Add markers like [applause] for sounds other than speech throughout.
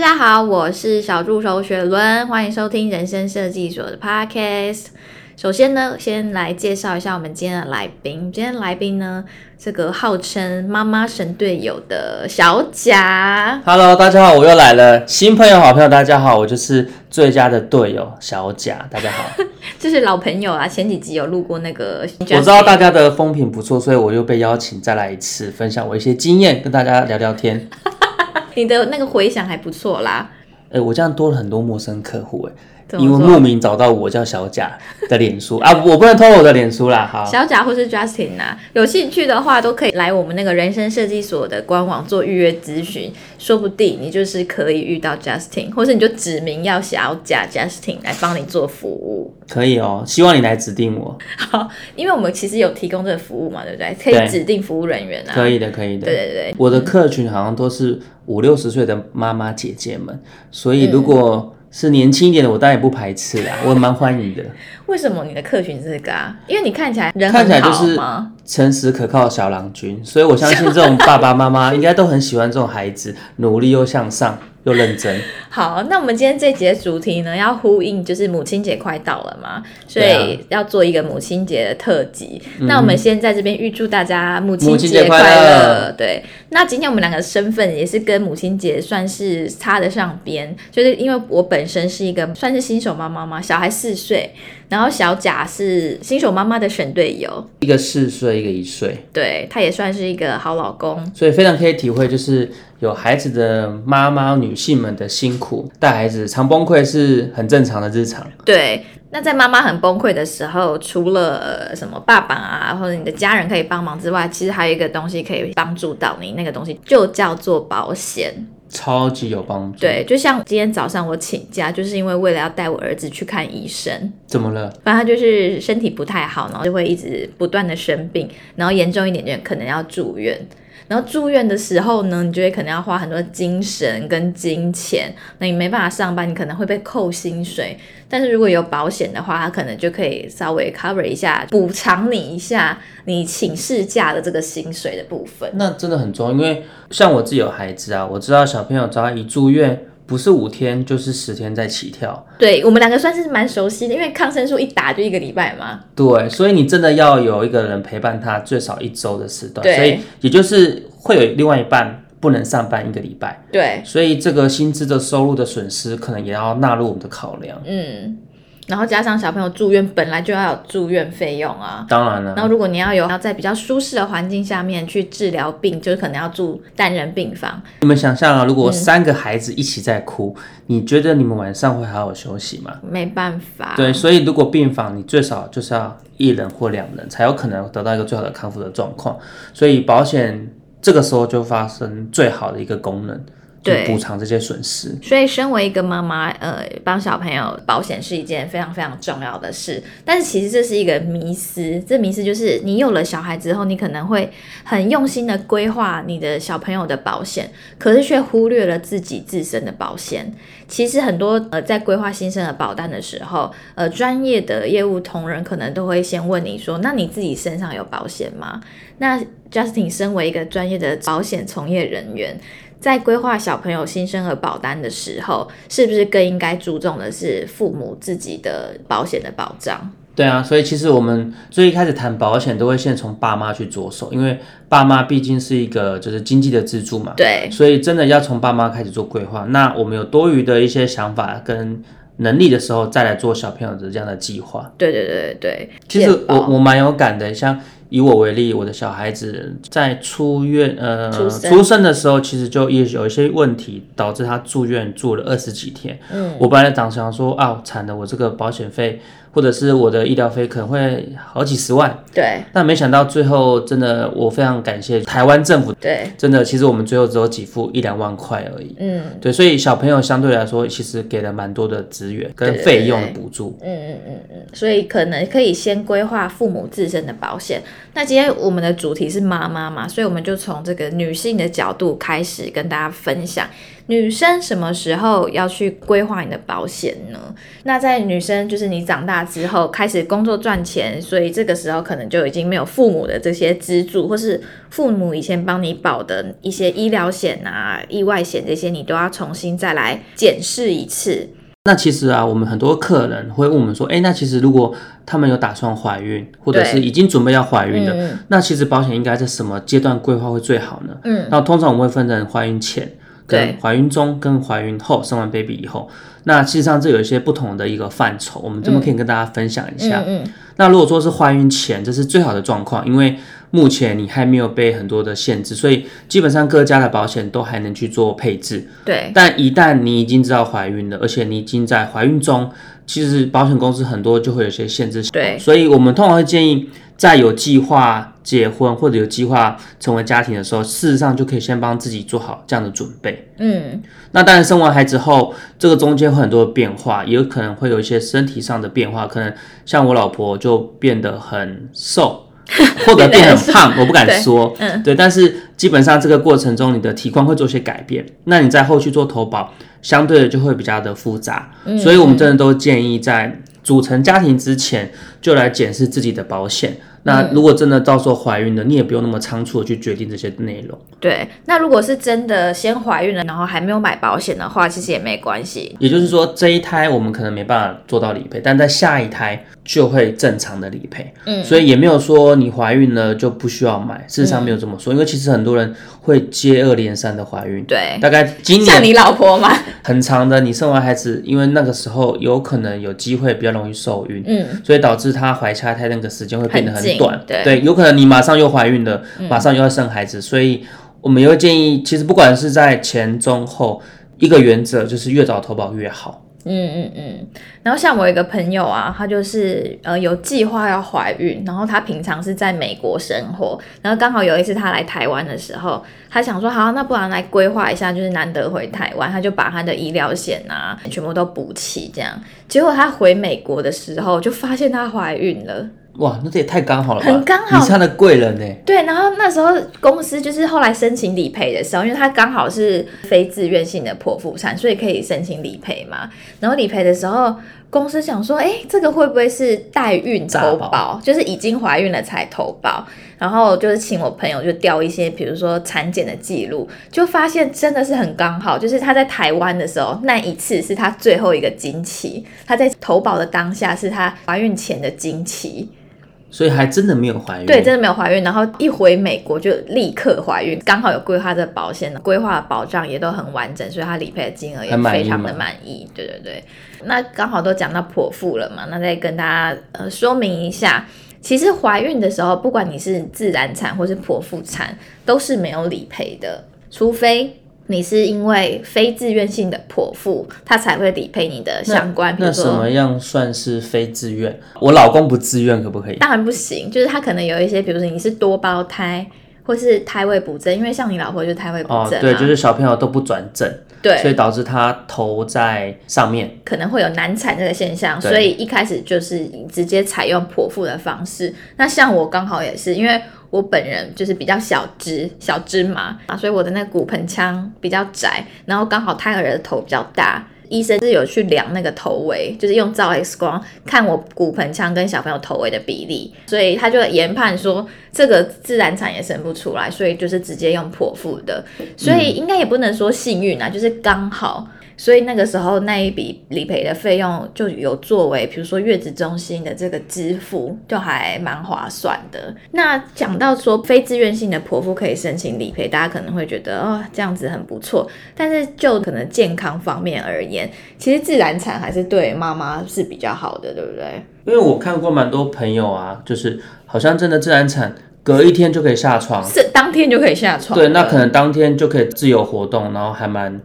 大家好，我是小助手雪伦，欢迎收听人生设计所的 Podcast。首先呢，先来介绍一下我们今天的来宾。今天的来宾呢，这个号称妈妈神队友的小贾。Hello，大家好，我又来了。新朋友、好朋友，大家好，我就是最佳的队友小贾。大家好，[laughs] 这是老朋友啊，前几集有录过那个。我知道大家的风评不错，所以我又被邀请再来一次，分享我一些经验，跟大家聊聊天。你的那个回响还不错啦。哎、我这样多了很多陌生客户哎。因为莫名找到我叫小贾的脸书啊，我不能偷我的脸书啦。好，小贾或是 Justin 啊，有兴趣的话都可以来我们那个人生设计所的官网做预约咨询，说不定你就是可以遇到 Justin，或是你就指名要小贾 Justin 来帮你做服务。可以哦，希望你来指定我。好，因为我们其实有提供这个服务嘛，对不对？可以指定服务人员啊。可以的，可以的。对对对，我的客群好像都是五六十岁的妈妈姐姐们，所以如果、嗯。是年轻一点的，我当然也不排斥啦，我蛮欢迎的。为什么你的客群是这个啊？因为你看起来人看起来就是诚实可靠的小郎君，所以我相信这种爸爸妈妈应该都很喜欢这种孩子，努力又向上。又认真。[laughs] 好，那我们今天这节主题呢，要呼应就是母亲节快到了嘛，所以要做一个母亲节的特辑。啊、那我们先在这边预祝大家母亲节快乐。对，那今天我们两个身份也是跟母亲节算是插得上边，就是因为我本身是一个算是新手妈妈嘛，小孩四岁。然后小贾是新手妈妈的选队友，一个四岁，一个一岁，对，他也算是一个好老公，所以非常可以体会，就是有孩子的妈妈女性们的辛苦，带孩子常崩溃是很正常的日常。对，那在妈妈很崩溃的时候，除了什么爸爸啊或者你的家人可以帮忙之外，其实还有一个东西可以帮助到你，那个东西就叫做保险。超级有帮助。对，就像今天早上我请假，就是因为为了要带我儿子去看医生。怎么了？反正他就是身体不太好，然后就会一直不断的生病，然后严重一点点可能要住院。然后住院的时候呢，你就会可能要花很多精神跟金钱，那你没办法上班，你可能会被扣薪水。但是如果有保险的话，它可能就可以稍微 cover 一下，补偿你一下你请事假的这个薪水的部分。那真的很重要，因为像我自己有孩子啊，我知道小朋友只要一住院，不是五天就是十天在起跳。对，我们两个算是蛮熟悉的，因为抗生素一打就一个礼拜嘛。对，所以你真的要有一个人陪伴他最少一周的时段。所以也就是会有另外一半不能上班一个礼拜。对，所以这个薪资的收入的损失可能也要纳入我们的考量。嗯。然后加上小朋友住院，本来就要有住院费用啊。当然了。然后如果你要有要在比较舒适的环境下面去治疗病，就是可能要住单人病房。你们想象啊，如果三个孩子一起在哭，嗯，你觉得你们晚上会好好休息吗？没办法。对，所以如果病房你最少就是要一人或两人，才有可能得到一个最好的康复的状况。所以保险这个时候就发生最好的一个功能。对，补偿这些损失。所以，身为一个妈妈，呃，帮小朋友保险是一件非常非常重要的事。但是，其实这是一个迷思。这迷思就是，你有了小孩之后，你可能会很用心的规划你的小朋友的保险，可是却忽略了自己自身的保险。其实，很多呃，在规划新生儿保单的时候，呃，专业的业务同仁可能都会先问你说：“那你自己身上有保险吗？”那 Justin 身为一个专业的保险从业人员。在规划小朋友新生儿保单的时候，是不是更应该注重的是父母自己的保险的保障？对啊，所以其实我们最一开始谈保险，都会先从爸妈去着手，因为爸妈毕竟是一个就是经济的支柱嘛。对，所以真的要从爸妈开始做规划。那我们有多余的一些想法跟能力的时候，再来做小朋友的这样的计划。对对对对，其实我我蛮有感的，像。以我为例，我的小孩子在出院呃出生，的时候，其实就也有一些问题，导致他住院住了二十几天。嗯，我本来长想说啊，惨了，我这个保险费。或者是我的医疗费可能会好几十万，对，但没想到最后真的，我非常感谢台湾政府，对，真的，其实我们最后只有给付一两万块而已，嗯，对，所以小朋友相对来说其实给了蛮多的资源跟费用的补助，嗯嗯嗯嗯，所以可能可以先规划父母自身的保险。那今天我们的主题是妈妈嘛，所以我们就从这个女性的角度开始跟大家分享。女生什么时候要去规划你的保险呢？那在女生就是你长大之后开始工作赚钱，所以这个时候可能就已经没有父母的这些资助，或是父母以前帮你保的一些医疗险啊、意外险这些，你都要重新再来检视一次。那其实啊，我们很多客人会问我们说，哎，那其实如果他们有打算怀孕，或者是已经准备要怀孕了，嗯、那其实保险应该在什么阶段规划会最好呢？嗯，那通常我们会分成怀孕前、跟怀孕中、跟怀孕后，生完 baby 以后，那实际上这有一些不同的一个范畴，我们这边可以跟大家分享一下。嗯，嗯嗯，那如果说是怀孕前，这是最好的状况，因为目前你还没有被很多的限制，所以基本上各家的保险都还能去做配置。对。但一旦你已经知道怀孕了，而且你已经在怀孕中，其实保险公司很多就会有些限制。对。所以我们通常会建议，在有计划结婚或者有计划成为家庭的时候，事实上就可以先帮自己做好这样的准备。嗯。那当然，生完孩子后，这个中间会很多的变化，也有可能会有一些身体上的变化，可能像我老婆就变得很瘦。[laughs] 或者变很胖，我不敢说，嗯、对，但是基本上这个过程中，你的体况会做些改变，那你在后续做投保，相对的就会比较的复杂，嗯、所以我们真的都建议在组成家庭之前就来检视自己的保险。那如果真的到时候怀孕了，你也不用那么仓促的去决定这些内容。对，那如果是真的先怀孕了，然后还没有买保险的话，其实也没关系。也就是说，这一胎我们可能没办法做到理赔，但在下一胎就会正常的理赔。嗯，所以也没有说你怀孕了就不需要买，事实上没有这么说，嗯、因为其实很多人会接二连三的怀孕。对，大概今年像你老婆嘛，很长的，你生完孩子，因为那个时候有可能有机会比较容易受孕，嗯，所以导致她怀下胎那个时间会变得很短。对，对。有可能你马上又怀孕了，马上又要生孩子，嗯、所以我们也会建议，其实不管是在前、中、后，一个原则就是越早投保越好。嗯嗯嗯。然后像我一个朋友啊，他就是呃有计划要怀孕，然后他平常是在美国生活，然后刚好有一次他来台湾的时候，他想说好，那不然来规划一下，就是难得回台湾，他就把他的医疗险啊全部都补齐，这样。结果他回美国的时候，就发现他怀孕了。哇，那这也太刚好了吧！很刚好，你是他的贵人呢。对，然后那时候公司就是后来申请理赔的时候，因为他刚好是非自愿性的剖腹产，所以可以申请理赔嘛。然后理赔的时候，公司想说，哎，这个会不会是代孕投保？保就是已经怀孕了才投保。然后就是请我朋友就调一些，比如说产检的记录，就发现真的是很刚好，就是他在台湾的时候那一次是他最后一个经期，他在投保的当下是他怀孕前的经期。所以还真的没有怀孕，对，真的没有怀孕。然后一回美国就立刻怀孕，刚好有规划这保险，规划的保障也都很完整，所以她理赔的金额也非常的满意。对对对，那刚好都讲到剖腹了嘛，那再跟大家呃说明一下，其实怀孕的时候，不管你是自然产或是剖腹产，都是没有理赔的，除非。你是因为非自愿性的剖腹，他才会理赔你的相关。那，那什么样算是非自愿？我老公不自愿可不可以？当然不行，就是他可能有一些，比如说你是多胞胎，或是胎位不正，因为像你老婆就是胎位不正，哦，对，就是小朋友都不转正，对，所以导致他头在上面，可能会有难产这个现象，所以一开始就是直接采用剖腹的方式。那像我刚好也是因为。我本人就是比较小只小芝麻啊，所以我的那个骨盆腔比较窄，然后刚好胎儿的头比较大，医生是有去量那个头围，就是用照 X 光看我骨盆腔跟小朋友头围的比例，所以他就研判说这个自然产也生不出来，所以就是直接用剖腹的，所以应该也不能说幸运啊，就是刚好。所以那个时候那一笔理赔的费用就有作为，比如说月子中心的这个支付，就还蛮划算的。那讲到说非自愿性的剖腹可以申请理赔，大家可能会觉得哦，这样子很不错。但是就可能健康方面而言，其实自然产还是对妈妈是比较好的，对不对？因为我看过蛮多朋友啊，就是好像真的自然产隔一天就可以下床，是当天就可以下床。对，那可能当天就可以自由活动，然后还蛮。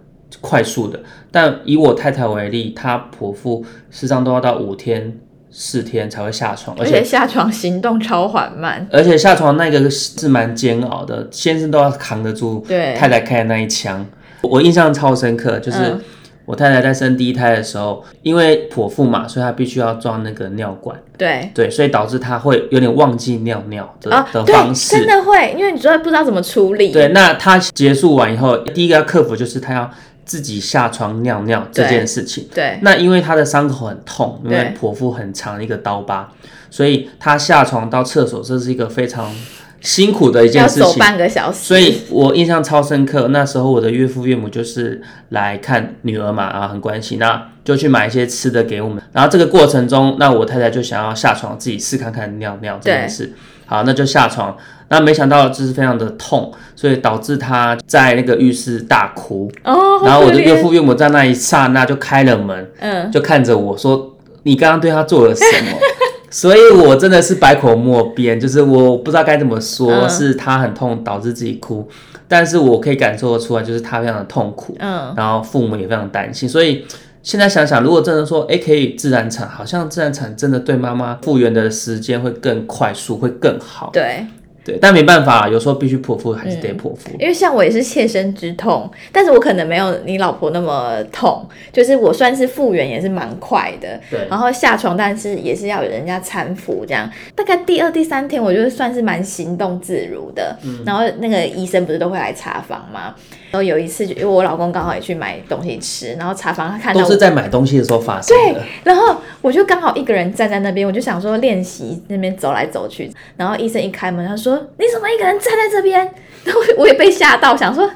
快速的，但以我太太为例，她剖腹实际上都要到五天、四天才会下床，而且下床行动超缓慢，而且下床那个是蛮煎熬的，先生都要扛得住太太开的那一枪。我印象超深刻，就是。嗯我太太在生第一胎的时候，因为剖腹嘛，所以她必须要装那个尿管。对对，所以导致她会有点忘记尿尿的、哦、的方式。真的会，因为你主要不知道怎么处理。对，那她结束完以后，第一个要克服就是她要自己下床尿尿这件事情。对，对那因为他的伤口很痛，因为剖腹很长的一个刀疤，所以他下床到厕所，这是一个非常辛苦的一件事情，要走半个小时。所以我印象超深刻。那时候我的岳父岳母就是来看女儿嘛，啊，很关心，那就去买一些吃的给我们。然后这个过程中，那我太太就想要下床自己试看看尿尿这件事。好，那就下床。那没想到就是非常的痛，所以导致他在那个浴室大哭。哦，然后我的岳父岳母在那一刹那就开了门，嗯，就看着我说：“你刚刚对他做了什么？” [laughs] 所以我真的是百口莫辩，就是我不知道该怎么说，嗯、是他很痛导致自己哭，但是我可以感受得出来，就是他非常的痛苦。嗯，然后父母也非常担心，所以现在想想，如果真的说，哎、可以自然产，好像自然产真的对妈妈复原的时间会更快速，会更好。对。对，但没办法，有时候必须剖腹，还是得剖腹。嗯，因为像我也是切身之痛，但是我可能没有你老婆那么痛，就是我算是复原也是蛮快的。对，然后下床，但是也是要有人家搀扶这样。大概第二、第三天，我觉得算是蛮行动自如的。嗯，然后那个医生不是都会来查房吗？然后有一次，就因为我老公刚好也去买东西吃，然后查房他看到都是在买东西的时候发生的。对，然后我就刚好一个人站在那边，我就想说练习那边走来走去。然后医生一开门，他说：“你怎么一个人站在这边？” [laughs] 然后我也被吓到，想说：“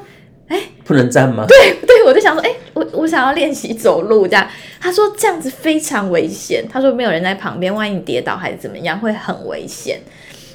哎，不能站吗？”对对，我就想说：“哎，我我想要练习走路这样。”他说：“这样子非常危险。”他说：“没有人在旁边，万一你跌倒还是怎么样，会很危险。”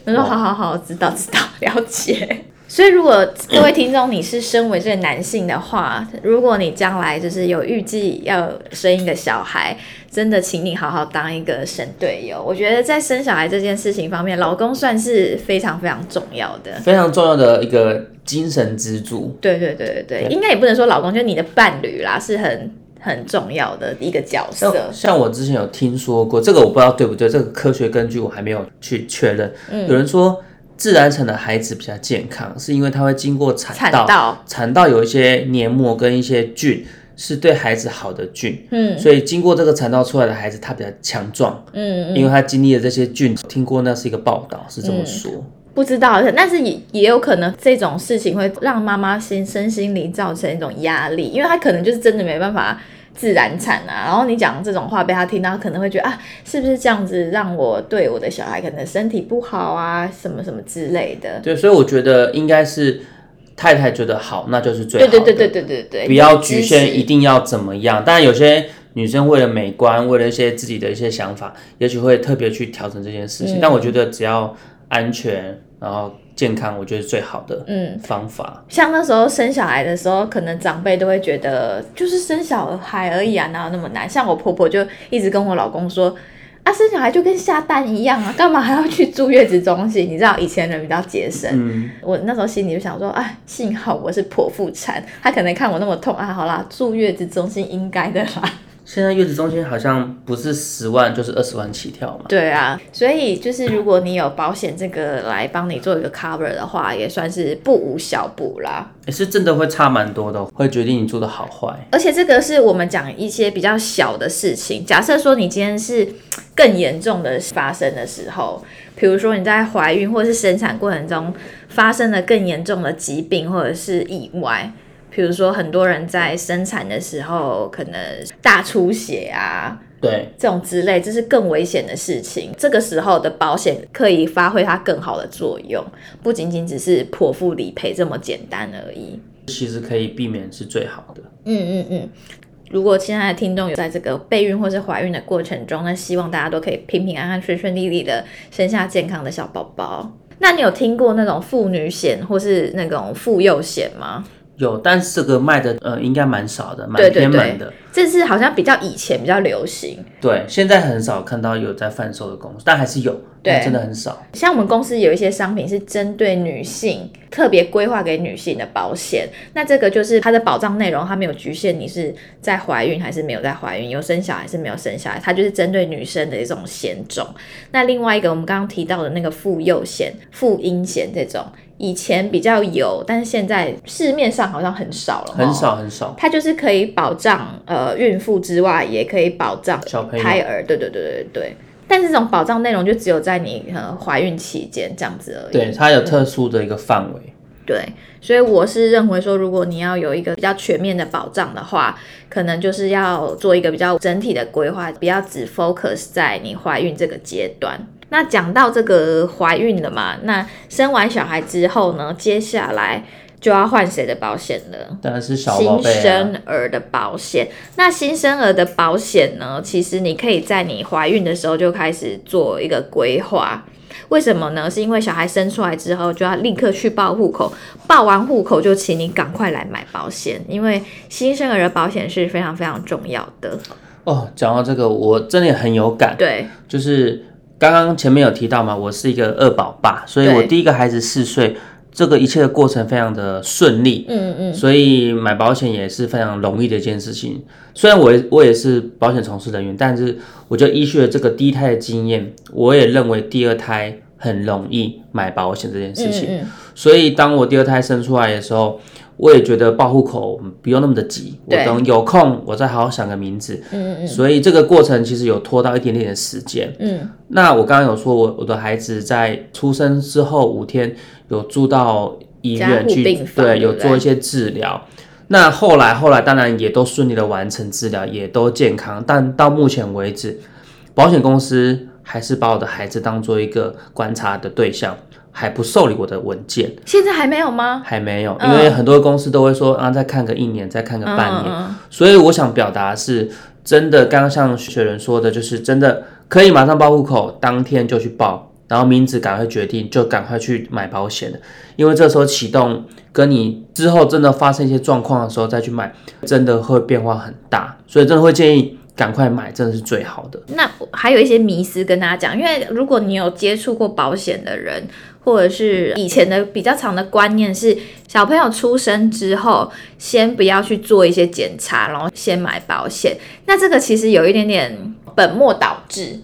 我说：“好好好，知道知道，了解。”所以，如果各位听众你是身为这个男性的话，如果你将来就是有预计要生一个小孩，真的，请你好好当一个神队友。我觉得在生小孩这件事情方面，老公算是非常非常重要的，非常重要的一个精神支柱。对对对对对，对应该也不能说老公，就是你的伴侣啦，是很很重要的一个角色。像，像我之前有听说过，这个我不知道对不对，这个科学根据我还没有去确认。嗯，有人说。自然产的孩子比较健康，是因为他会经过产道，产道，有一些黏膜跟一些菌，是对孩子好的菌。嗯，所以经过这个产道出来的孩子，他比较强壮。嗯，因为他经历了这些菌。听过那是一个报道，是这么说。嗯，不知道，但是也也有可能这种事情会让妈妈心身心灵造成一种压力，因为他可能就是真的没办法。自然产啊，然后你讲这种话被他听到，可能会觉得啊，是不是这样子让我对我的小孩可能身体不好啊，什么什么之类的。对，所以我觉得应该是太太觉得好，那就是最好的。对对对对对对对，不要局限一定要怎么样。当然，有些女生为了美观，为了一些自己的一些想法，也许会特别去调整这件事情。嗯。但我觉得只要安全，然后。健康，我觉得是最好的嗯方法。嗯，像那时候生小孩的时候，可能长辈都会觉得就是生小孩而已啊，哪有那么难？像我婆婆就一直跟我老公说啊，生小孩就跟下蛋一样啊，干嘛还要去住月子中心？你知道以前人比较节省，嗯，我那时候心里就想说，哎，幸好我是剖腹产，他可能看我那么痛啊，好啦，住月子中心应该的啦。现在月子中心好像不是十万就是二十万起跳嘛？对啊，所以就是如果你有保险这个来帮你做一个 cover 的话，也算是不无小补啦。也是真的会差蛮多的，会决定你做的好坏。而且这个是我们讲一些比较小的事情。假设说你今天是更严重的发生的时候，比如说你在怀孕或者是生产过程中发生了更严重的疾病或者是意外。比如说，很多人在生产的时候可能大出血啊，对，这种之类，这是更危险的事情。这个时候的保险可以发挥它更好的作用，不仅仅只是剖腹理赔这么简单而已。其实可以避免是最好的。嗯嗯嗯。如果现在的听众有在这个备孕或是怀孕的过程中，那希望大家都可以平平安安、顺顺利利的生下健康的小宝宝。那你有听过那种妇女险或是那种妇幼险吗？有，但是这个卖的呃应该蛮少的，蛮偏门的。这是好像比较以前比较流行，对，现在很少看到有在贩售的公司，但还是有，对，真的很少。像我们公司有一些商品是针对女性特别规划给女性的保险，那这个就是它的保障内容，它没有局限你是在怀孕还是没有在怀孕，有生小孩还是没有生小孩，它就是针对女生的一种险种。那另外一个我们刚刚提到的那个妇幼险、妇婴险这种。以前比较有，但是现在市面上好像很少了。很少很少。它就是可以保障呃孕妇之外，也可以保障小胎儿。对对对对对。但是这种保障内容就只有在你呃怀孕期间这样子而已。对，它有特殊的一个范围。对，所以我是认为说，如果你要有一个比较全面的保障的话，可能就是要做一个比较整体的规划，不要只 focus 在你怀孕这个阶段。那讲到这个怀孕了嘛，那生完小孩之后呢，接下来就要换谁的保险了？当然是小宝贝啊。新生儿的保险。那新生儿的保险呢，其实你可以在你怀孕的时候就开始做一个规划。为什么呢？是因为小孩生出来之后就要立刻去报户口，报完户口就请你赶快来买保险，因为新生儿的保险是非常非常重要的。哦，讲到这个，我真的很有感。对，就是刚刚前面有提到嘛，我是一个二宝爸，所以我第一个孩子四岁，这个一切的过程非常的顺利。嗯嗯，所以买保险也是非常容易的一件事情。虽然我我也是保险从事人员，但是我就依据了这个第一胎的经验，我也认为第二胎很容易买保险这件事情。嗯嗯，所以当我第二胎生出来的时候，我也觉得报户口不用那么的急，我等有空我再好好想个名字。嗯嗯，所以这个过程其实有拖到一点点的时间。嗯，那我刚刚有说我我的孩子在出生之后五天有住到医院去，对，有做一些治疗。那后来，后来当然也都顺利的完成治疗，也都健康。但到目前为止，保险公司还是把我的孩子当做一个观察的对象，还不受理我的文件。现在还没有吗？还没有，因为很多公司都会说啊，再看个一年，再看个半年。嗯、所以我想表达是，真的，刚刚像雪人说的，就是真的可以马上报户口，当天就去报。然后名字赶快决定，就赶快去买保险了，因为这时候启动，跟你之后真的发生一些状况的时候再去买，真的会变化很大，所以真的会建议赶快买，真的是最好的。那还有一些迷思跟大家讲，因为如果你有接触过保险的人，或者是以前的比较长的观念是，小朋友出生之后，先不要去做一些检查，然后先买保险，那这个其实有一点点本末倒置。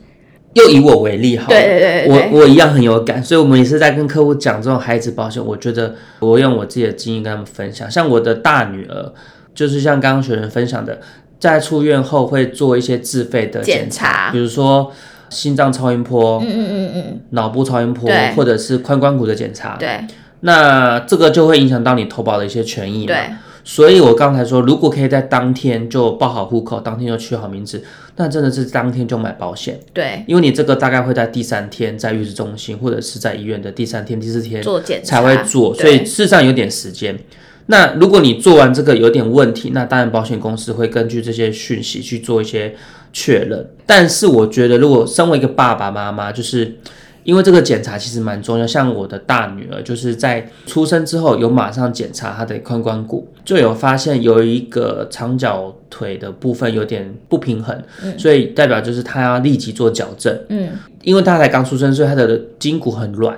又以我为例哈，对对对，对，我我一样很有感，所以我们也是在跟客户讲这种孩子保险。我觉得我用我自己的经验跟他们分享，像我的大女儿，就是像刚刚学员分享的，在出院后会做一些自费的检查比如说心脏超音波，嗯嗯嗯嗯，脑部超音波，对。或者是髋关节的检查，对，那这个就会影响到你投保的一些权益嘛。对。所以，我刚才说，如果可以在当天就报好户口，当天就取好名字，那真的是当天就买保险。对，因为你这个大概会在第三天在月子中心或者是在医院的第三天、第四天做检查。才会做，所以事实上有点时间。那如果你做完这个有点问题，那当然保险公司会根据这些讯息去做一些确认。但是我觉得，如果身为一个爸爸妈妈，就是。因为这个检查其实蛮重要，像我的大女儿就是在出生之后有马上检查她的髋关节，就有发现有一个长脚腿的部分有点不平衡，嗯、所以代表就是她要立即做矫正。嗯，因为她才刚出生，所以她的筋骨很软，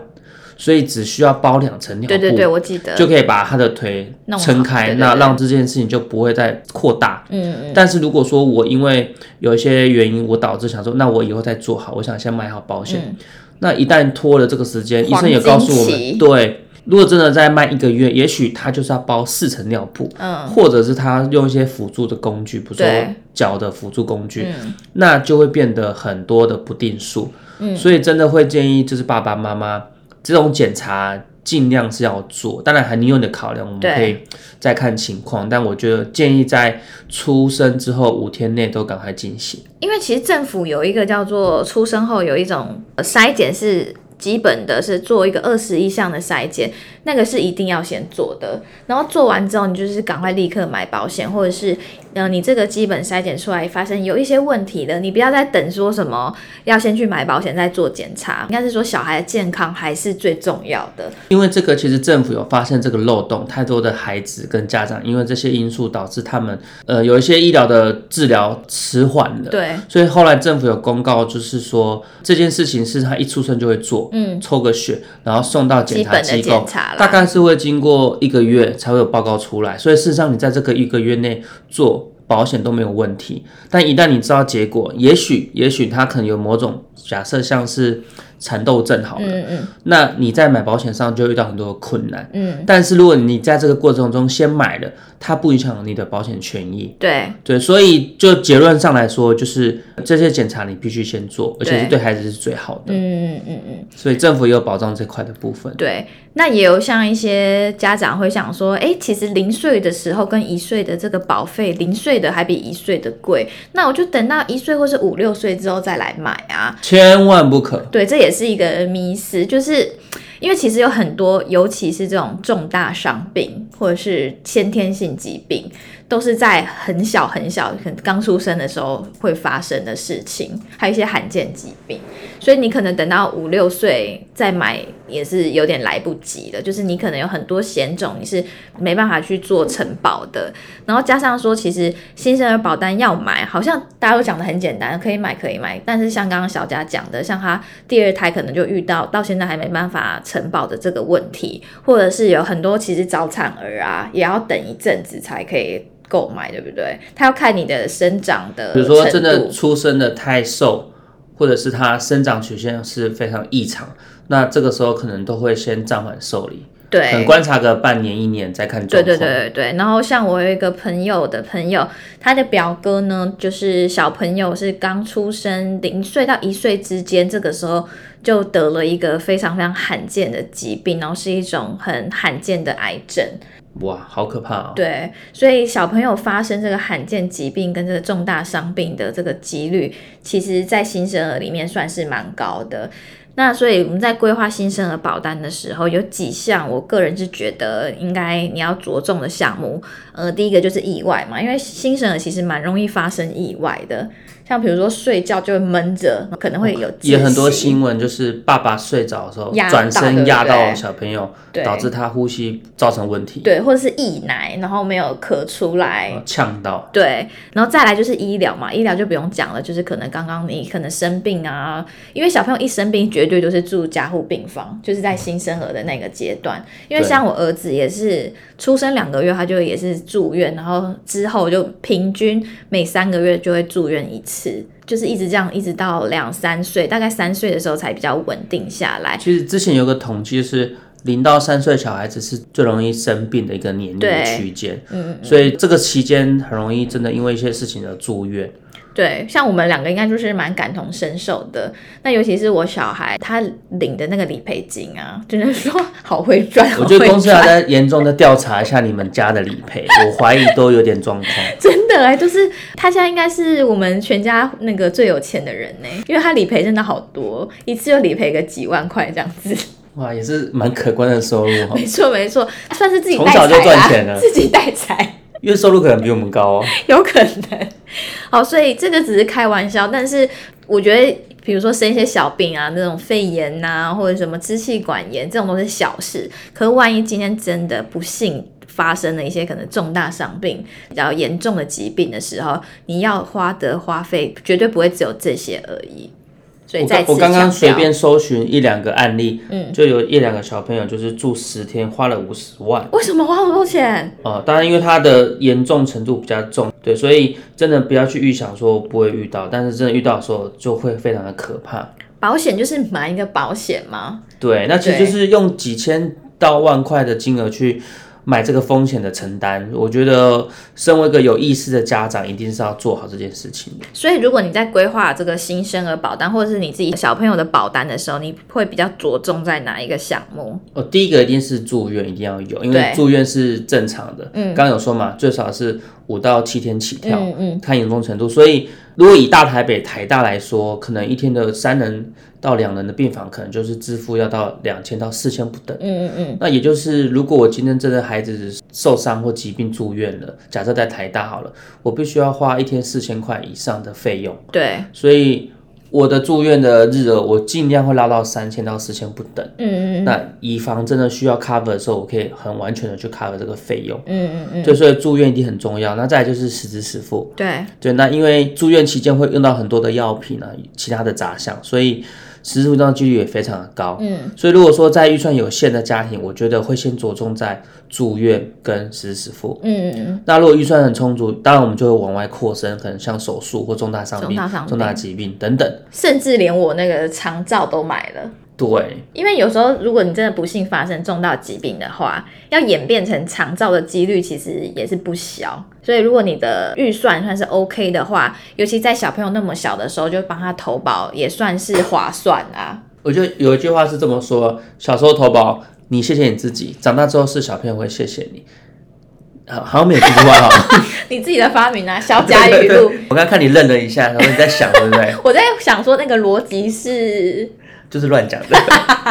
所以只需要包两层尿布，对对对，我记得。就可以把他的腿撑开，对对对，那让这件事情就不会再扩大。嗯嗯。但是如果说我因为有一些原因，我导致想说，那我以后再做好，我想先买好保险。嗯。那一旦拖了这个时间，医生也告诉我们，对，如果真的再慢一个月，也许他就是要包四层尿布，嗯，或者是他用一些辅助的工具，比如说脚的辅助工具，嗯，那就会变得很多的不定数，嗯，所以真的会建议就是爸爸妈妈这种检查。尽量是要做，当然还你有你的考量，我们可以再看情况。但我觉得建议在出生之后五天内都赶快进行，因为其实政府有一个叫做出生后有一种筛检是基本的，是做一个二十一项的筛检，那个是一定要先做的。然后做完之后，你就是赶快立刻买保险，或者是。嗯，你这个基本筛检出来发生有一些问题的，你不要再等说什么要先去买保险再做检查，应该是说小孩的健康还是最重要的。因为这个其实政府有发现这个漏洞，太多的孩子跟家长因为这些因素导致他们呃有一些医疗的治疗迟缓了。对，所以后来政府有公告，就是说这件事情是他一出生就会做，嗯，抽个血然后送到检查机构，大概是会经过一个月才会有报告出来，所以事实上你在这个一个月内做。保险都没有问题，但一旦你知道结果，也许也许他可能有某种假设像是蚕豆症好了，嗯嗯，那你在买保险上就遇到很多的困难，嗯，但是如果你在这个过程中先买了，它不影响你的保险权益，对。对，所以就结论上来说，就是这些检查你必须先做，而且是对孩子是最好的，嗯嗯嗯。嗯，所以政府也有保障这块的部分，对，那也有像一些家长会想说，哎，其实零岁的时候跟一岁的这个保费，零岁的还比一岁的贵，那我就等到一岁或是五六岁之后再来买啊，千万不可，对，这也是一个迷思，就是。因为其实有很多，尤其是这种重大伤病或者是先天性疾病，都是在很小很小，可能刚出生的时候会发生的事情，还有一些罕见疾病，所以你可能等到五六岁再买也是有点来不及的。就是你可能有很多险种你是没办法去做承保的，然后加上说，其实新生儿保单要买，好像大家都讲的很简单，可以买可以买，但是像刚刚小佳讲的，像他第二胎可能就遇到到现在还没办法。承保的这个问题，或者是有很多其实早产儿啊，也要等一阵子才可以购买，对不对？他要看你的生长的，比如说真的出生的太瘦，或者是他生长曲线是非常异常，那这个时候可能都会先暂缓受理。对，等观察个半年一年再看状况。对对对对对。然后像我有一个朋友的朋友，他的表哥呢，就是小朋友是刚出生零岁到一岁之间，这个时候就得了一个非常非常罕见的疾病，然后是一种很罕见的癌症。哇，好可怕哦。对，所以小朋友发生这个罕见疾病跟这个重大伤病的这个几率，其实在新生儿里面算是蛮高的。那所以我们在规划新生儿保单的时候，有几项我个人是觉得应该你要着重的项目。呃，第一个就是意外嘛，因为新生儿其实蛮容易发生意外的。像比如说睡觉就会闷着，可能会有也很多新闻，就是爸爸睡着的时候转身压到小朋友，导致他呼吸造成问题。对，或者是溢奶，然后没有咳出来，呛到。对，然后再来就是医疗嘛，医疗就不用讲了，就是可能刚刚你可能生病啊，因为小朋友一生病绝对都是住加护病房，就是在新生儿的那个阶段。因为像我儿子也是出生两个月，他就也是住院，然后之后就平均每三个月就会住院一次。就是一直这样，一直到两三岁，大概三岁的时候才比较稳定下来。其实之前有个统计，是零到三岁小孩子是最容易生病的一个年龄的区间。嗯，所以这个期间很容易真的因为一些事情而住院。对，像我们两个应该就是蛮感同身受的。那尤其是我小孩，他领的那个理赔金啊，只能说好会赚。[laughs] 我觉得公司要在严重的调查一下你们家的理赔，[laughs] 我怀疑都有点状况。[laughs] 真的哎，就是他现在应该是我们全家那个最有钱的人呢，因为他理赔真的好多，一次就理赔个几万块这样子。哇，也是蛮可观的收入哈。没错没错，算是自己从小就赚钱了，自己带财。月收入可能比我们高哦，[laughs] 有可能。好，所以这个只是开玩笑，但是我觉得，比如说生一些小病啊，那种肺炎呐、啊，或者什么支气管炎，这种都是小事。可是万一今天真的不幸发生了一些可能重大伤病、比较严重的疾病的时候，你要花的花费绝对不会只有这些而已。我我刚刚随便搜寻一两个案例，嗯，就有一两个小朋友就是住十天花了五十万。为什么花那么多钱？哦、呃，当然因为他的严重程度比较重，对，所以真的不要去预想说不会遇到，但是真的遇到的时候就会非常的可怕。保险就是买一个保险吗？对，那其实就是用几千到万块的金额去。买这个风险的承担，我觉得身为一个有意识的家长，一定是要做好这件事情的。所以，如果你在规划这个新生儿保单，或者是你自己小朋友的保单的时候，你会比较着重在哪一个项目？哦，第一个一定是住院一定要有，因为住院是正常的。嗯，刚刚有说嘛，最少是五到七天起跳，嗯嗯，看严重程度。所以，如果以大台北台大来说，可能一天的三人到两人的病房，可能就是支付要到两千到四千不等。嗯嗯嗯。那也就是，如果我今天真的孩子受伤或疾病住院了，假设在台大好了，我必须要花一天四千块以上的费用。对。所以。我的住院的日额，我尽量会拉到三千到四千不等。嗯嗯。那以防真的需要 cover 的时候，我可以很完全的去 cover 这个费用。嗯嗯嗯。就所以住院一定很重要。那再来就是实支实付。对。对，那因为住院期间会用到很多的药品啊，其他的杂项，所以实支的几率也非常的高。嗯，所以如果说在预算有限的家庭，我觉得会先着重在住院跟实支实付。嗯嗯嗯。那如果预算很充足，当然我们就会往外扩生，可能像手术或重大伤病、重大，重大疾病等等。甚至连我那个肠照都买了。对，因为有时候如果你真的不幸发生重大疾病的话，要演变成长照的几率其实也是不小。所以如果你的预算算是 OK 的话，尤其在小朋友那么小的时候就帮他投保，也算是划算啊。我觉得有一句话是这么说：小时候投保，你谢谢你自己；长大之后是小朋友会谢谢你。好，好像没有这句话哈。[laughs] [laughs] 你自己的发明啊，小贾语录。我刚看你愣了一下，然后你在想对不对？[laughs] 我在想说那个逻辑是。就是乱讲的，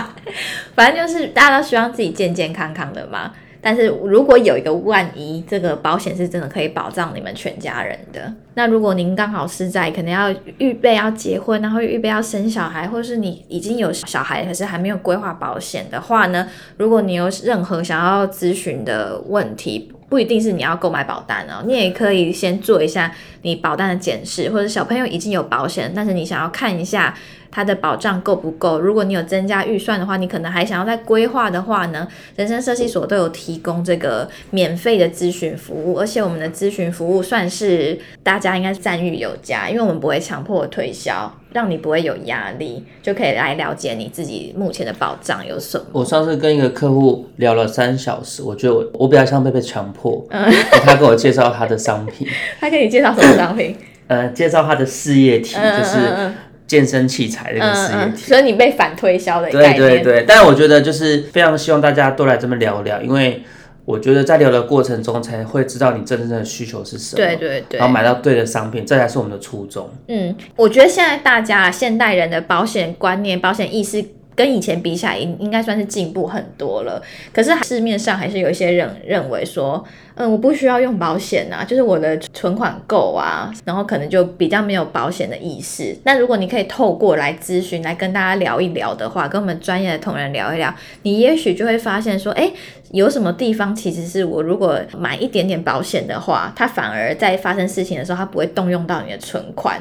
[laughs] 反正就是大家都希望自己健健康康的嘛。但是如果有一个万一，这个保险是真的可以保障你们全家人的。那如果您刚好是在可能要预备要结婚，然后预备要生小孩，或是你已经有小孩，可是还没有规划保险的话呢？如果你有任何想要咨询的问题，不一定是你要购买保单哦，你也可以先做一下你保单的检视，或者小朋友已经有保险，但是你想要看一下。它的保障够不够？如果你有增加预算的话，你可能还想要再规划的话呢？人生设计所都有提供这个免费的咨询服务，而且我们的咨询服务算是大家应该是赞誉有加，因为我们不会强迫推销，让你不会有压力，就可以来了解你自己目前的保障有什么。我上次跟一个客户聊了三小时，我觉得我我比较像被被强迫，嗯，[laughs] 他给我介绍他的商品，他给你介绍什么商品？呃，介绍他的事业体，嗯、就是。健身器材的一个事业体，所以你被反推销的。对对对，但我觉得就是非常希望大家都来这边聊聊，因为我觉得在聊的过程中才会知道你真正的需求是什么。对对对，然后买到对的商品，这才是我们的初衷。嗯，我觉得现在大家现代人的保险观念、保险意识跟以前比起来，应应该算是进步很多了。可是市面上还是有一些人认为说。嗯，我不需要用保险啊，就是我的存款够啊，然后可能就比较没有保险的意识。那如果你可以透过来咨询，来跟大家聊一聊的话，跟我们专业的同仁聊一聊，你也许就会发现说，诶，有什么地方其实是我如果买一点点保险的话，它反而在发生事情的时候，它不会动用到你的存款。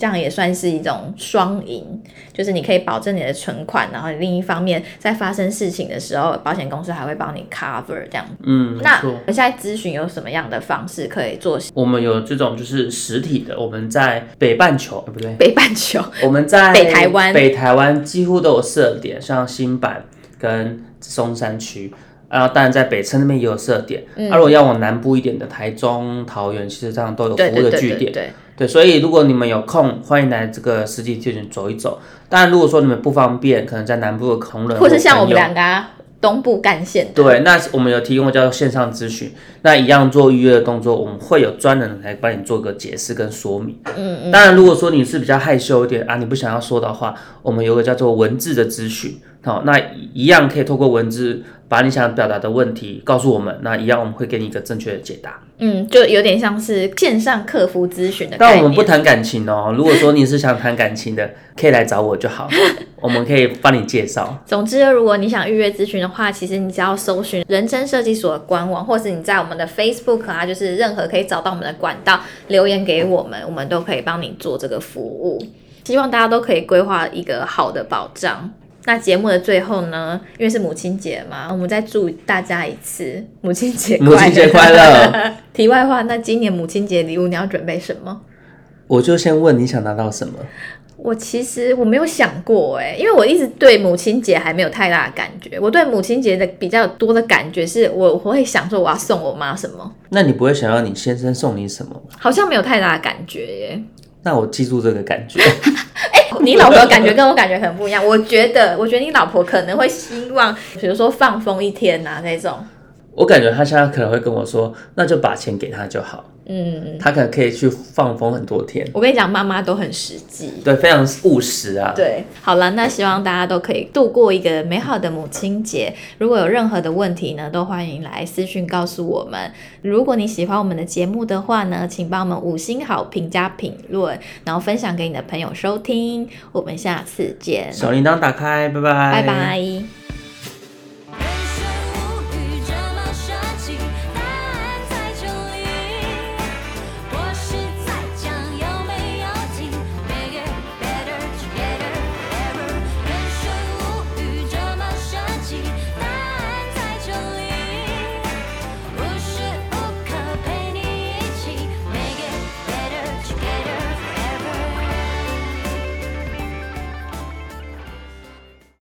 这样也算是一种双赢，就是你可以保证你的存款，然后另一方面在发生事情的时候，保险公司还会帮你 cover 这样。嗯，那我现在咨询有什么样的方式可以做？我们有这种就是实体的，我们在北半球，欸、不对，北半球，[laughs] 我们在北台湾，北台湾几乎都有设点，像新版跟松山区，然后当然在北侧那边也有设点。嗯，如果要往南部一点的台中、桃园，其实这样都有服务的据点。对对对对所以如果你们有空，欢迎来这个实体店走一走。当然，如果说你们不方便，可能在南部的同仁，或是像我们两个啊，东部干线。对，那我们有提供叫做线上咨询，那一样做预约的动作，我们会有专人来帮你做个解释跟说明。嗯嗯。当然，如果说你是比较害羞一点啊，你不想要说的话，我们有个叫做文字的咨询。好，那一样可以透过文字把你想表达的问题告诉我们，那一样我们会给你一个正确的解答。嗯，就有点像是线上客服咨询的。但我们不谈感情哦，如果说你是想谈感情的，[laughs] 可以来找我就好，[laughs] 我们可以帮你介绍。总之，如果你想预约咨询的话，其实你只要搜寻人生设计所的官网，或是你在我们的 Facebook 啊，就是任何可以找到我们的管道留言给我们，我们都可以帮你做这个服务。希望大家都可以规划一个好的保障。那节目的最后呢，因为是母亲节嘛，我们再祝大家一次母亲节。母亲节快乐。[laughs] 题外话，那今年母亲节礼物你要准备什么？我就先问你想拿到什么？我其实我没有想过哎，因为我一直对母亲节还没有太大的感觉。我对母亲节的比较多的感觉是我我会想说我要送我妈什么。那你不会想要你先生送你什么吗？好像没有太大的感觉耶。那我记住这个感觉。[laughs] 你老婆感觉跟我感觉很不一样。我觉得，我觉得你老婆可能会希望，比如说放风一天呐那种。我感觉她现在可能会跟我说，那就把钱给她就好。嗯，他可能可以去放风很多天。我跟你讲，妈妈都很实际，对，非常务实啊。对，好了，那希望大家都可以度过一个美好的母亲节。如果有任何的问题呢，都欢迎来私讯告诉我们。如果你喜欢我们的节目的话呢，请帮我们五星好评加评论，然后分享给你的朋友收听。我们下次见。小铃铛打开，拜拜，拜拜。